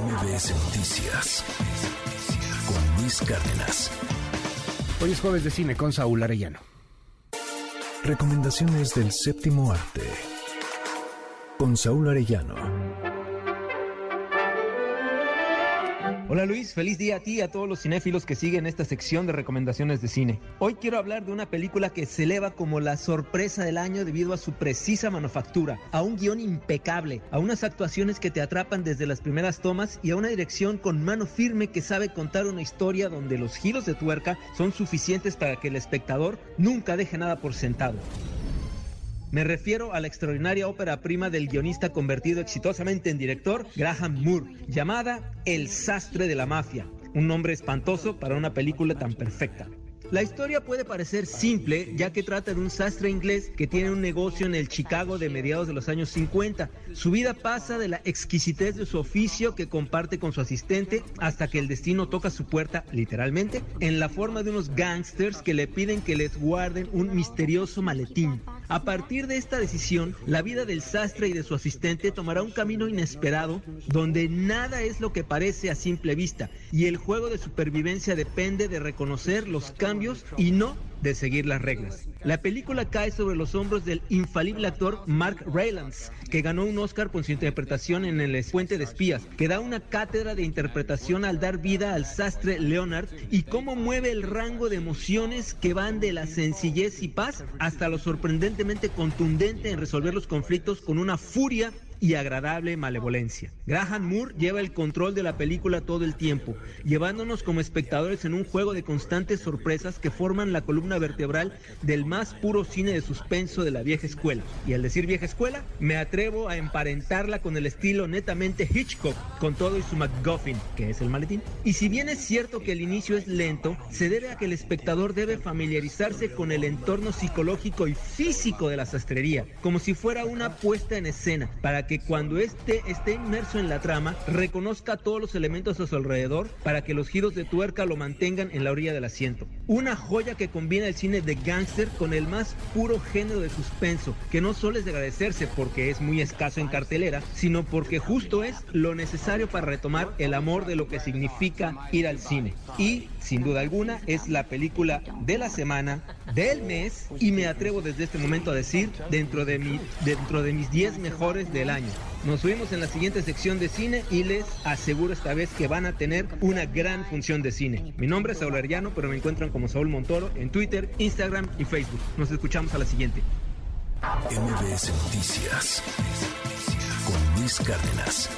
MBS Noticias con Luis Cárdenas. Hoy es jueves de cine con Saúl Arellano. Recomendaciones del séptimo arte con Saúl Arellano. Hola Luis, feliz día a ti y a todos los cinéfilos que siguen esta sección de recomendaciones de cine. Hoy quiero hablar de una película que se eleva como la sorpresa del año debido a su precisa manufactura, a un guion impecable, a unas actuaciones que te atrapan desde las primeras tomas y a una dirección con mano firme que sabe contar una historia donde los giros de tuerca son suficientes para que el espectador nunca deje nada por sentado. Me refiero a la extraordinaria ópera prima del guionista convertido exitosamente en director, Graham Moore, llamada El sastre de la mafia, un nombre espantoso para una película tan perfecta. La historia puede parecer simple, ya que trata de un sastre inglés que tiene un negocio en el Chicago de mediados de los años 50. Su vida pasa de la exquisitez de su oficio que comparte con su asistente hasta que el destino toca su puerta, literalmente, en la forma de unos gangsters que le piden que les guarden un misterioso maletín. A partir de esta decisión, la vida del sastre y de su asistente tomará un camino inesperado donde nada es lo que parece a simple vista y el juego de supervivencia depende de reconocer los cambios y no de seguir las reglas. La película cae sobre los hombros del infalible actor Mark Rylance, que ganó un Oscar por su interpretación en El Puente de Espías, que da una cátedra de interpretación al dar vida al sastre Leonard y cómo mueve el rango de emociones que van de la sencillez y paz hasta lo sorprendentemente contundente en resolver los conflictos con una furia y agradable malevolencia. Graham Moore lleva el control de la película todo el tiempo, llevándonos como espectadores en un juego de constantes sorpresas que forman la columna vertebral del más puro cine de suspenso de la vieja escuela. Y al decir vieja escuela, me atrevo a emparentarla con el estilo netamente Hitchcock, con todo y su MacGuffin, que es el maletín. Y si bien es cierto que el inicio es lento, se debe a que el espectador debe familiarizarse con el entorno psicológico y físico de la sastrería, como si fuera una puesta en escena, para que cuando éste esté inmerso en la trama, reconozca todos los elementos a su alrededor para que los giros de tuerca lo mantengan en la orilla del asiento. Una joya que combina el cine de gángster con el más puro género de suspenso, que no solo es de agradecerse porque es muy escaso en cartelera, sino porque justo es lo necesario para retomar el amor de lo que significa ir al cine. Y, sin duda alguna, es la película de la semana, del mes, y me atrevo desde este momento a decir, dentro de, mi, dentro de mis 10 mejores del año. Nos vemos en la siguiente sección de cine y les aseguro esta vez que van a tener una gran función de cine. Mi nombre es Saúl Arellano, pero me encuentran como Saúl Montoro en Twitter, Instagram y Facebook. Nos escuchamos a la siguiente. MBS Noticias con Luis Cárdenas.